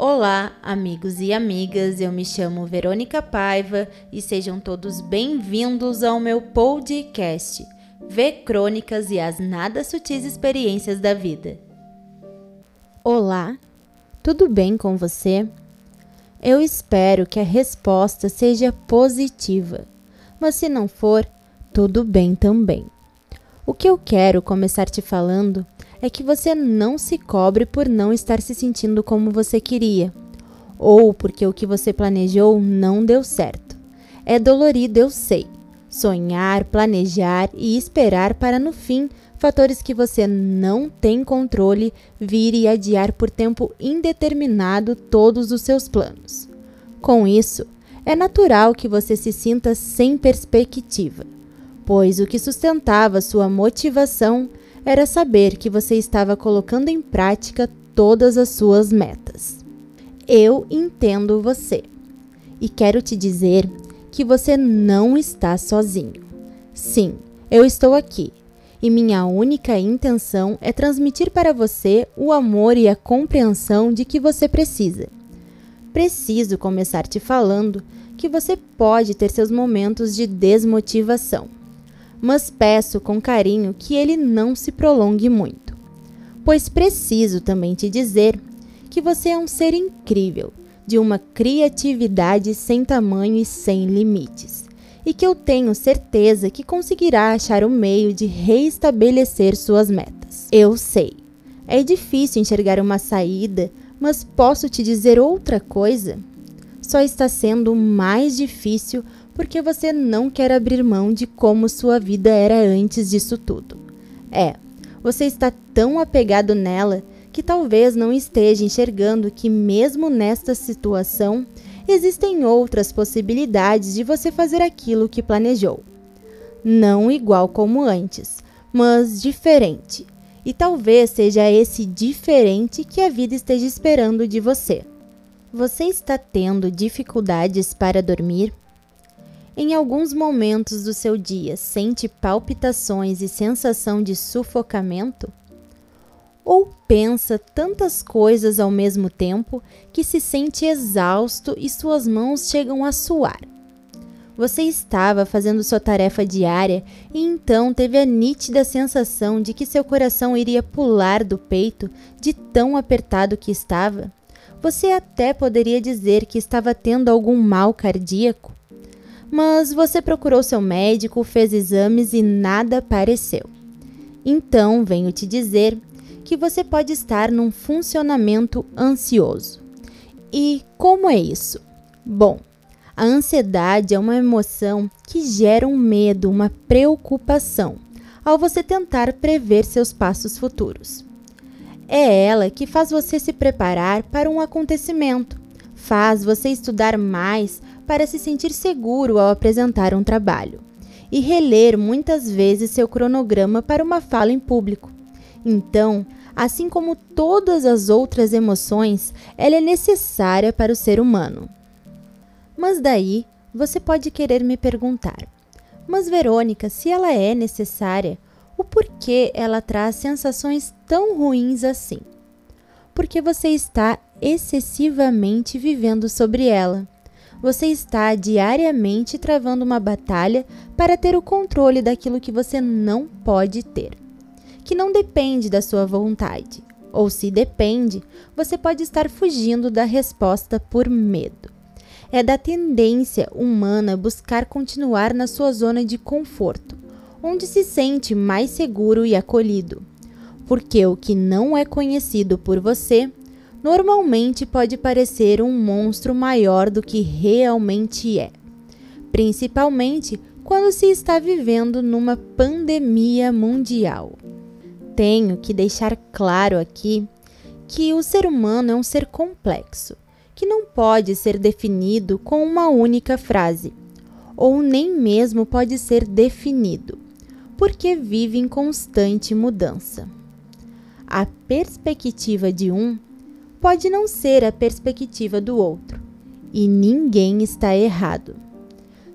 Olá, amigos e amigas. Eu me chamo Verônica Paiva e sejam todos bem-vindos ao meu podcast V Crônicas e as nada sutis experiências da vida. Olá, tudo bem com você? Eu espero que a resposta seja positiva, mas se não for, tudo bem também. O que eu quero começar te falando é que você não se cobre por não estar se sentindo como você queria, ou porque o que você planejou não deu certo. É dolorido, eu sei. Sonhar, planejar e esperar para no fim fatores que você não tem controle vir e adiar por tempo indeterminado todos os seus planos. Com isso, é natural que você se sinta sem perspectiva, pois o que sustentava sua motivação era saber que você estava colocando em prática todas as suas metas. Eu entendo você e quero te dizer que você não está sozinho. Sim, eu estou aqui e minha única intenção é transmitir para você o amor e a compreensão de que você precisa. Preciso começar te falando que você pode ter seus momentos de desmotivação mas peço com carinho que ele não se prolongue muito. Pois preciso também te dizer que você é um ser incrível, de uma criatividade sem tamanho e sem limites, e que eu tenho certeza que conseguirá achar o meio de reestabelecer suas metas. Eu sei, é difícil enxergar uma saída, mas posso te dizer outra coisa? Só está sendo mais difícil porque você não quer abrir mão de como sua vida era antes disso tudo. É, você está tão apegado nela que talvez não esteja enxergando que, mesmo nesta situação, existem outras possibilidades de você fazer aquilo que planejou. Não igual como antes, mas diferente. E talvez seja esse diferente que a vida esteja esperando de você. Você está tendo dificuldades para dormir? Em alguns momentos do seu dia, sente palpitações e sensação de sufocamento? Ou pensa tantas coisas ao mesmo tempo que se sente exausto e suas mãos chegam a suar? Você estava fazendo sua tarefa diária e então teve a nítida sensação de que seu coração iria pular do peito de tão apertado que estava? Você até poderia dizer que estava tendo algum mal cardíaco mas você procurou seu médico, fez exames e nada apareceu. Então, venho te dizer que você pode estar num funcionamento ansioso. E como é isso? Bom, a ansiedade é uma emoção que gera um medo, uma preocupação, ao você tentar prever seus passos futuros. É ela que faz você se preparar para um acontecimento, faz você estudar mais para se sentir seguro ao apresentar um trabalho, e reler muitas vezes seu cronograma para uma fala em público. Então, assim como todas as outras emoções, ela é necessária para o ser humano. Mas daí você pode querer me perguntar: Mas Verônica, se ela é necessária, o porquê ela traz sensações tão ruins assim? Porque você está excessivamente vivendo sobre ela você está diariamente travando uma batalha para ter o controle daquilo que você não pode ter, que não depende da sua vontade. Ou se depende, você pode estar fugindo da resposta por medo. É da tendência humana buscar continuar na sua zona de conforto, onde se sente mais seguro e acolhido. Porque o que não é conhecido por você normalmente pode parecer um monstro maior do que realmente é, principalmente quando se está vivendo numa pandemia mundial. Tenho que deixar claro aqui que o ser humano é um ser complexo, que não pode ser definido com uma única frase, ou nem mesmo pode ser definido, porque vive em constante mudança. A perspectiva de um pode não ser a perspectiva do outro, e ninguém está errado.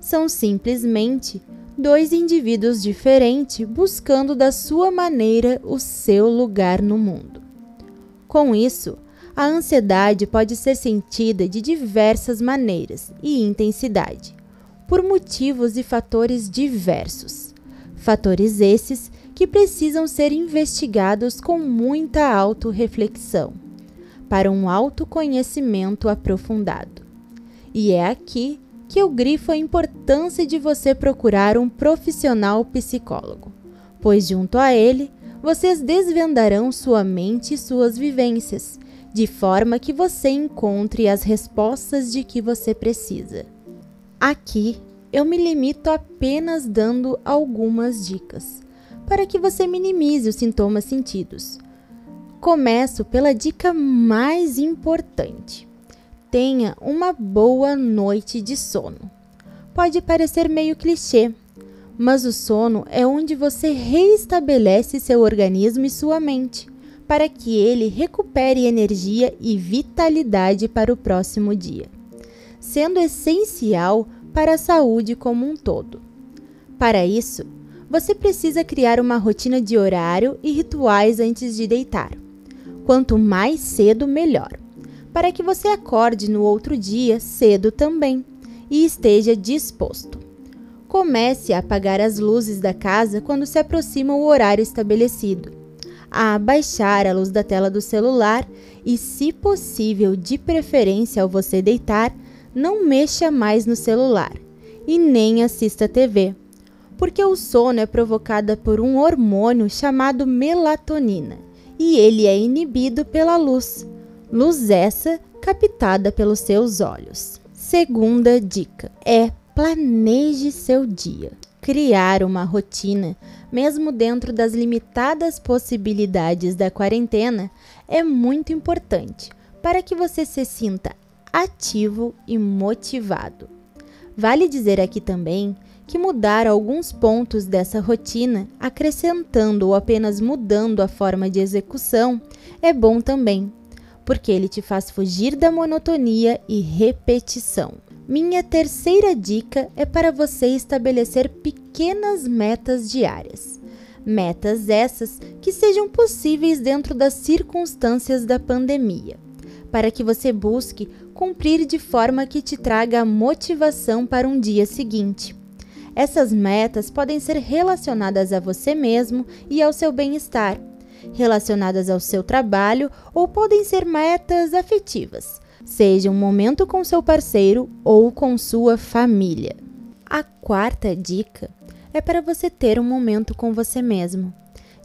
São simplesmente dois indivíduos diferentes buscando da sua maneira o seu lugar no mundo. Com isso, A ansiedade pode ser sentida de diversas maneiras e intensidade, por motivos e fatores diversos. Fatores esses que precisam ser investigados com muita autorreflexão, para um autoconhecimento aprofundado. E é aqui que eu grifo a importância de você procurar um profissional psicólogo, pois junto a ele vocês desvendarão sua mente e suas vivências, de forma que você encontre as respostas de que você precisa. Aqui eu me limito apenas dando algumas dicas para que você minimize os sintomas sentidos. Começo pela dica mais importante: tenha uma boa noite de sono. Pode parecer meio clichê, mas o sono é onde você reestabelece seu organismo e sua mente, para que ele recupere energia e vitalidade para o próximo dia, sendo essencial para a saúde como um todo. Para isso, você precisa criar uma rotina de horário e rituais antes de deitar. Quanto mais cedo, melhor, para que você acorde no outro dia cedo também e esteja disposto. Comece a apagar as luzes da casa quando se aproxima o horário estabelecido, a baixar a luz da tela do celular e, se possível, de preferência ao você deitar, não mexa mais no celular e nem assista TV porque o sono é provocado por um hormônio chamado melatonina e ele é inibido pela luz, luz essa captada pelos seus olhos. Segunda dica é planeje seu dia. Criar uma rotina, mesmo dentro das limitadas possibilidades da quarentena, é muito importante para que você se sinta ativo e motivado. Vale dizer aqui também que mudar alguns pontos dessa rotina, acrescentando ou apenas mudando a forma de execução, é bom também, porque ele te faz fugir da monotonia e repetição. Minha terceira dica é para você estabelecer pequenas metas diárias. Metas essas que sejam possíveis dentro das circunstâncias da pandemia, para que você busque cumprir de forma que te traga motivação para um dia seguinte. Essas metas podem ser relacionadas a você mesmo e ao seu bem-estar, relacionadas ao seu trabalho ou podem ser metas afetivas, seja um momento com seu parceiro ou com sua família. A quarta dica é para você ter um momento com você mesmo,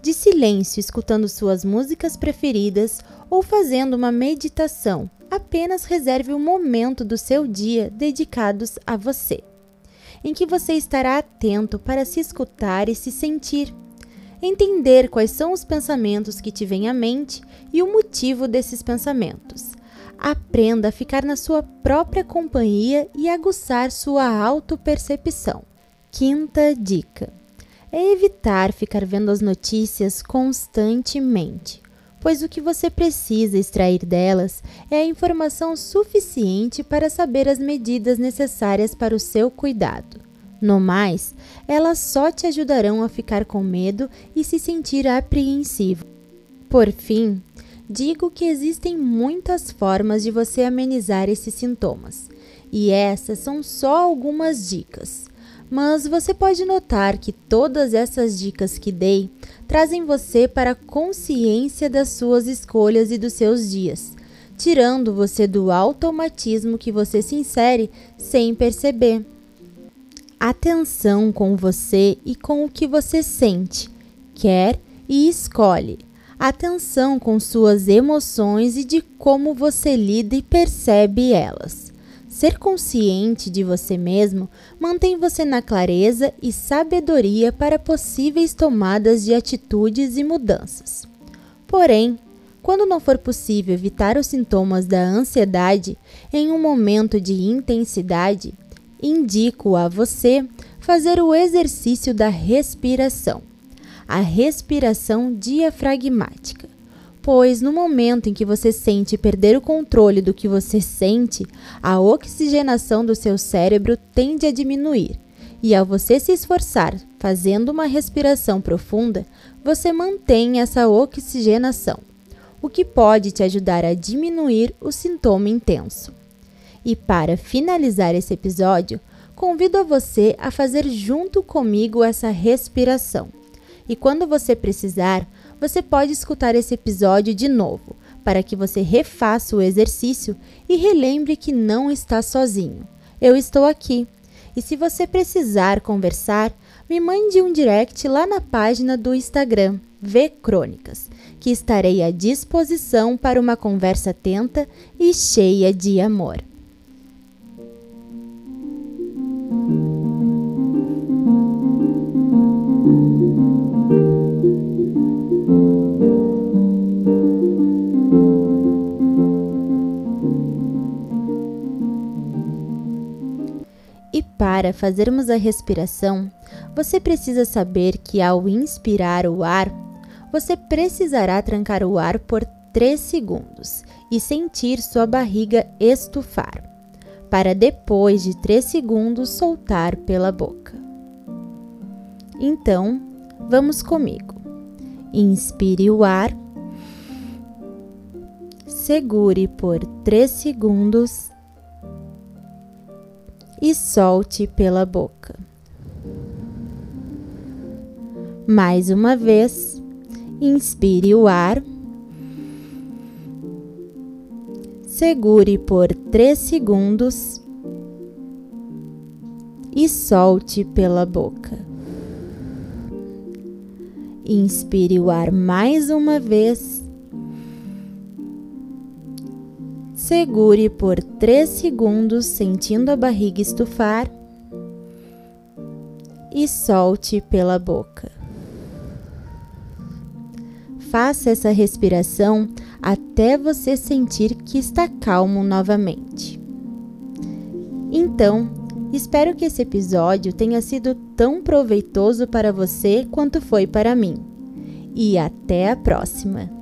de silêncio, escutando suas músicas preferidas ou fazendo uma meditação. Apenas reserve um momento do seu dia dedicados a você em que você estará atento para se escutar e se sentir, entender quais são os pensamentos que te vêm à mente e o motivo desses pensamentos. Aprenda a ficar na sua própria companhia e aguçar sua autopercepção. Quinta dica: é evitar ficar vendo as notícias constantemente pois o que você precisa extrair delas é a informação suficiente para saber as medidas necessárias para o seu cuidado. No mais, elas só te ajudarão a ficar com medo e se sentir apreensivo. Por fim, digo que existem muitas formas de você amenizar esses sintomas, e essas são só algumas dicas. Mas você pode notar que todas essas dicas que dei trazem você para a consciência das suas escolhas e dos seus dias, tirando você do automatismo que você se insere sem perceber. Atenção com você e com o que você sente, quer e escolhe. Atenção com suas emoções e de como você lida e percebe elas. Ser consciente de você mesmo mantém você na clareza e sabedoria para possíveis tomadas de atitudes e mudanças. Porém, quando não for possível evitar os sintomas da ansiedade em um momento de intensidade, indico a você fazer o exercício da respiração, a respiração diafragmática pois no momento em que você sente perder o controle do que você sente, a oxigenação do seu cérebro tende a diminuir. E ao você se esforçar fazendo uma respiração profunda, você mantém essa oxigenação. o que pode te ajudar a diminuir o sintoma intenso. E para finalizar esse episódio, convido a você a fazer junto comigo essa respiração. E quando você precisar, você pode escutar esse episódio de novo, para que você refaça o exercício e relembre que não está sozinho. Eu estou aqui. E se você precisar conversar, me mande um direct lá na página do Instagram, V Crônicas, que estarei à disposição para uma conversa atenta e cheia de amor. Para fazermos a respiração, você precisa saber que ao inspirar o ar, você precisará trancar o ar por 3 segundos e sentir sua barriga estufar, para depois de 3 segundos soltar pela boca. Então, vamos comigo. Inspire o ar, segure por 3 segundos e solte pela boca. Mais uma vez, inspire o ar, segure por 3 segundos e solte pela boca. Inspire o ar mais uma vez. Segure por 3 segundos, sentindo a barriga estufar. E solte pela boca. Faça essa respiração até você sentir que está calmo novamente. Então, Espero que esse episódio tenha sido tão proveitoso para você quanto foi para mim. E até a próxima!